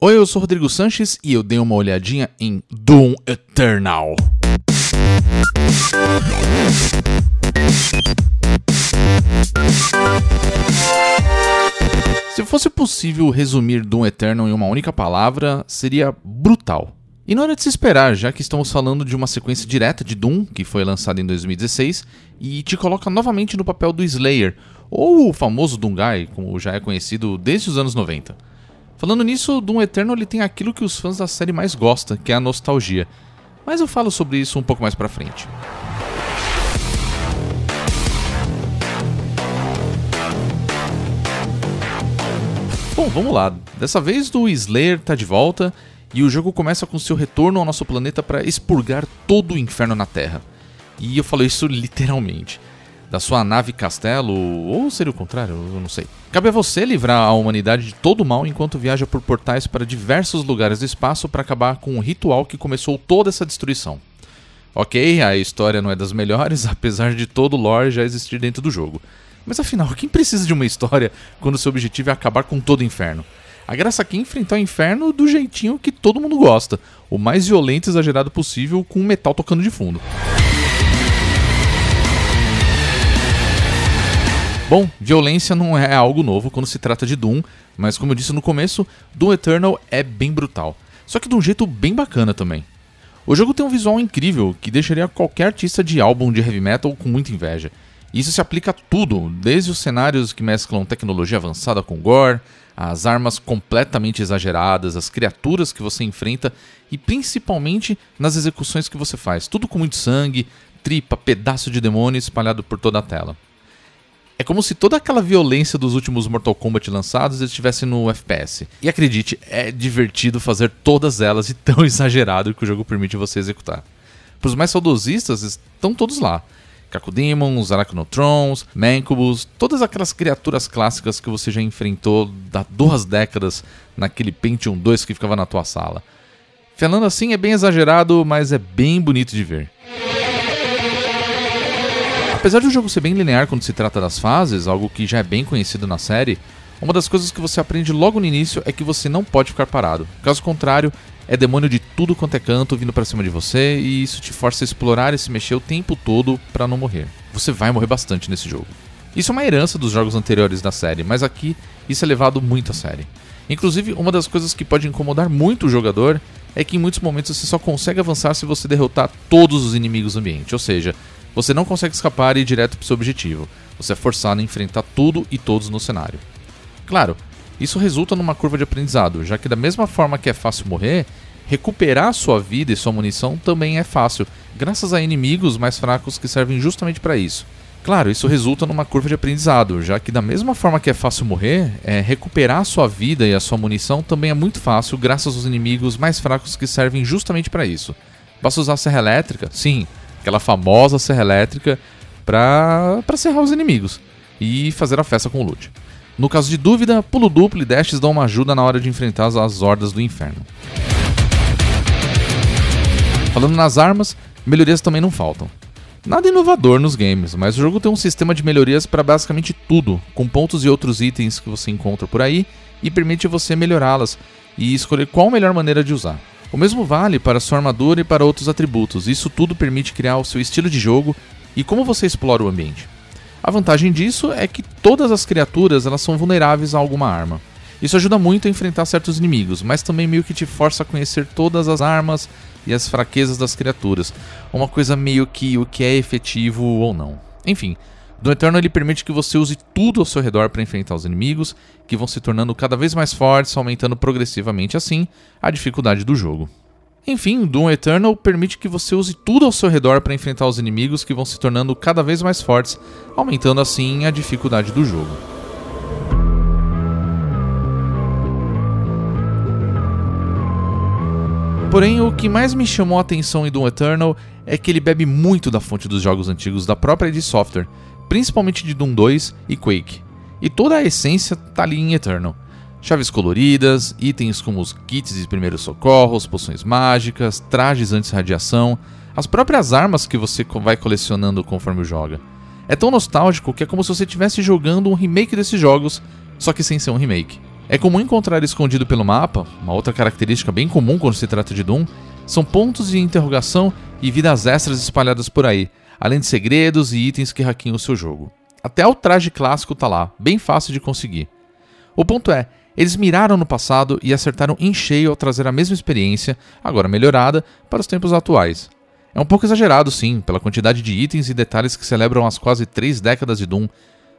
Oi, eu sou Rodrigo Sanches e eu dei uma olhadinha em Doom Eternal. Se fosse possível resumir Doom Eternal em uma única palavra, seria brutal. E não era de se esperar, já que estamos falando de uma sequência direta de Doom, que foi lançada em 2016, e te coloca novamente no papel do Slayer, ou o famoso Doomguy, como já é conhecido desde os anos 90. Falando nisso, Doom Eternal ele tem aquilo que os fãs da série mais gostam, que é a nostalgia. Mas eu falo sobre isso um pouco mais pra frente. Bom, vamos lá. Dessa vez o Slayer tá de volta e o jogo começa com seu retorno ao nosso planeta para expurgar todo o inferno na Terra. E eu falo isso literalmente. Da sua nave castelo, ou seria o contrário, eu não sei. Cabe a você livrar a humanidade de todo o mal enquanto viaja por portais para diversos lugares do espaço para acabar com o ritual que começou toda essa destruição. Ok, a história não é das melhores, apesar de todo o lore já existir dentro do jogo. Mas afinal, quem precisa de uma história quando seu objetivo é acabar com todo o inferno? A graça aqui é enfrentar o inferno do jeitinho que todo mundo gosta, o mais violento e exagerado possível, com metal tocando de fundo. Bom, violência não é algo novo quando se trata de Doom, mas como eu disse no começo, Doom Eternal é bem brutal. Só que de um jeito bem bacana também. O jogo tem um visual incrível que deixaria qualquer artista de álbum de heavy metal com muita inveja. Isso se aplica a tudo, desde os cenários que mesclam tecnologia avançada com gore, as armas completamente exageradas, as criaturas que você enfrenta e principalmente nas execuções que você faz. Tudo com muito sangue, tripa, pedaço de demônio espalhado por toda a tela. É como se toda aquela violência dos últimos Mortal Kombat lançados estivesse no FPS. E acredite, é divertido fazer todas elas e tão exagerado que o jogo permite você executar. Para os mais saudosistas, estão todos lá. Cacodemons, Arachnotrons, Mancubus, todas aquelas criaturas clássicas que você já enfrentou há duas décadas naquele Pentium 2 que ficava na tua sala. Falando assim é bem exagerado, mas é bem bonito de ver. Apesar de o jogo ser bem linear quando se trata das fases, algo que já é bem conhecido na série, uma das coisas que você aprende logo no início é que você não pode ficar parado. Caso contrário, é demônio de tudo quanto é canto vindo para cima de você e isso te força a explorar e se mexer o tempo todo para não morrer. Você vai morrer bastante nesse jogo. Isso é uma herança dos jogos anteriores da série, mas aqui isso é levado muito a sério. Inclusive, uma das coisas que pode incomodar muito o jogador é que em muitos momentos você só consegue avançar se você derrotar todos os inimigos do ambiente, ou seja, você não consegue escapar e ir direto para seu objetivo. Você é forçado a enfrentar tudo e todos no cenário. Claro, isso resulta numa curva de aprendizado, já que da mesma forma que é fácil morrer, recuperar sua vida e sua munição também é fácil, graças a inimigos mais fracos que servem justamente para isso. Claro, isso resulta numa curva de aprendizado, já que da mesma forma que é fácil morrer, é, recuperar sua vida e a sua munição também é muito fácil graças aos inimigos mais fracos que servem justamente para isso. Basta usar a serra elétrica, sim, aquela famosa serra elétrica para serrar os inimigos e fazer a festa com o loot. No caso de dúvida, pulo duplo e dashes dão uma ajuda na hora de enfrentar as hordas do inferno. Falando nas armas, melhorias também não faltam. Nada inovador nos games, mas o jogo tem um sistema de melhorias para basicamente tudo, com pontos e outros itens que você encontra por aí e permite você melhorá-las e escolher qual a melhor maneira de usar. O mesmo vale para sua armadura e para outros atributos. Isso tudo permite criar o seu estilo de jogo e como você explora o ambiente. A vantagem disso é que todas as criaturas elas são vulneráveis a alguma arma. Isso ajuda muito a enfrentar certos inimigos, mas também meio que te força a conhecer todas as armas e as fraquezas das criaturas. Uma coisa meio que o que é efetivo ou não. Enfim, do Eterno ele permite que você use tudo ao seu redor para enfrentar os inimigos, que vão se tornando cada vez mais fortes, aumentando progressivamente assim a dificuldade do jogo. Enfim, Doom Eternal permite que você use tudo ao seu redor para enfrentar os inimigos que vão se tornando cada vez mais fortes, aumentando assim a dificuldade do jogo. Porém, o que mais me chamou a atenção em Doom Eternal é que ele bebe muito da fonte dos jogos antigos da própria id Software, principalmente de Doom 2 e Quake. E toda a essência tá ali em Eternal. Chaves coloridas, itens como os kits de primeiros socorros, poções mágicas, trajes anti-radiação, as próprias armas que você vai colecionando conforme joga. É tão nostálgico que é como se você estivesse jogando um remake desses jogos, só que sem ser um remake. É comum encontrar escondido pelo mapa, uma outra característica bem comum quando se trata de Doom, são pontos de interrogação e vidas extras espalhadas por aí, além de segredos e itens que hackeiam o seu jogo. Até o traje clássico tá lá, bem fácil de conseguir. O ponto é, eles miraram no passado e acertaram em cheio ao trazer a mesma experiência, agora melhorada, para os tempos atuais. É um pouco exagerado, sim, pela quantidade de itens e detalhes que celebram as quase três décadas de Doom,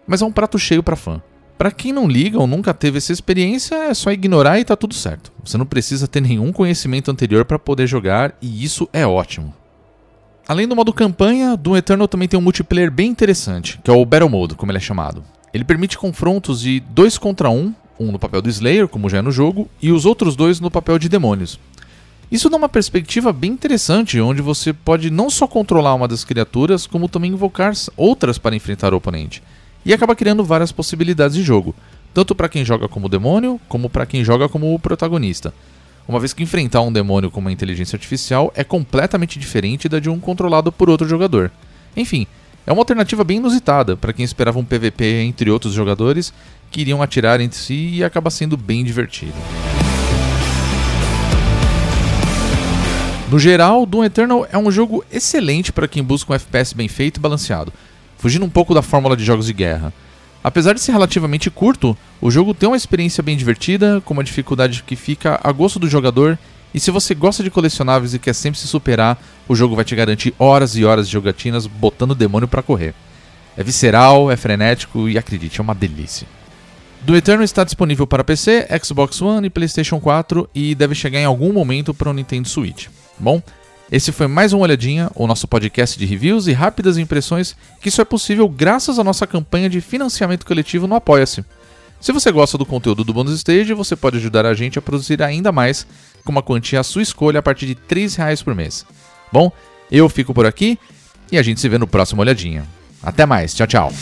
mas é um prato cheio para fã. Para quem não liga ou nunca teve essa experiência, é só ignorar e tá tudo certo. Você não precisa ter nenhum conhecimento anterior para poder jogar e isso é ótimo. Além do modo campanha, Doom Eternal também tem um multiplayer bem interessante, que é o Battle Mode, como ele é chamado. Ele permite confrontos de 2 contra 1, um, um no papel do Slayer, como já é no jogo, e os outros dois no papel de demônios. Isso dá uma perspectiva bem interessante, onde você pode não só controlar uma das criaturas, como também invocar outras para enfrentar o oponente e acaba criando várias possibilidades de jogo, tanto para quem joga como demônio, como para quem joga como protagonista. Uma vez que enfrentar um demônio com uma inteligência artificial é completamente diferente da de um controlado por outro jogador. Enfim, é uma alternativa bem inusitada para quem esperava um PVP entre outros jogadores que iriam atirar entre si e acaba sendo bem divertido. No geral, Doom Eternal é um jogo excelente para quem busca um FPS bem feito e balanceado, fugindo um pouco da fórmula de jogos de guerra. Apesar de ser relativamente curto, o jogo tem uma experiência bem divertida, com uma dificuldade que fica a gosto do jogador, e se você gosta de colecionáveis e quer sempre se superar, o jogo vai te garantir horas e horas de jogatinas botando o demônio para correr. É visceral, é frenético e acredite, é uma delícia. Do Eternal está disponível para PC, Xbox One e PlayStation 4 e deve chegar em algum momento para o Nintendo Switch. Bom, esse foi mais uma olhadinha, o nosso podcast de reviews e rápidas impressões, que só é possível graças à nossa campanha de financiamento coletivo no Apoia-se. Se você gosta do conteúdo do Bonus Stage, você pode ajudar a gente a produzir ainda mais, com uma quantia à sua escolha a partir de R$ reais por mês. Bom, eu fico por aqui e a gente se vê no próximo Olhadinha. Até mais, tchau, tchau.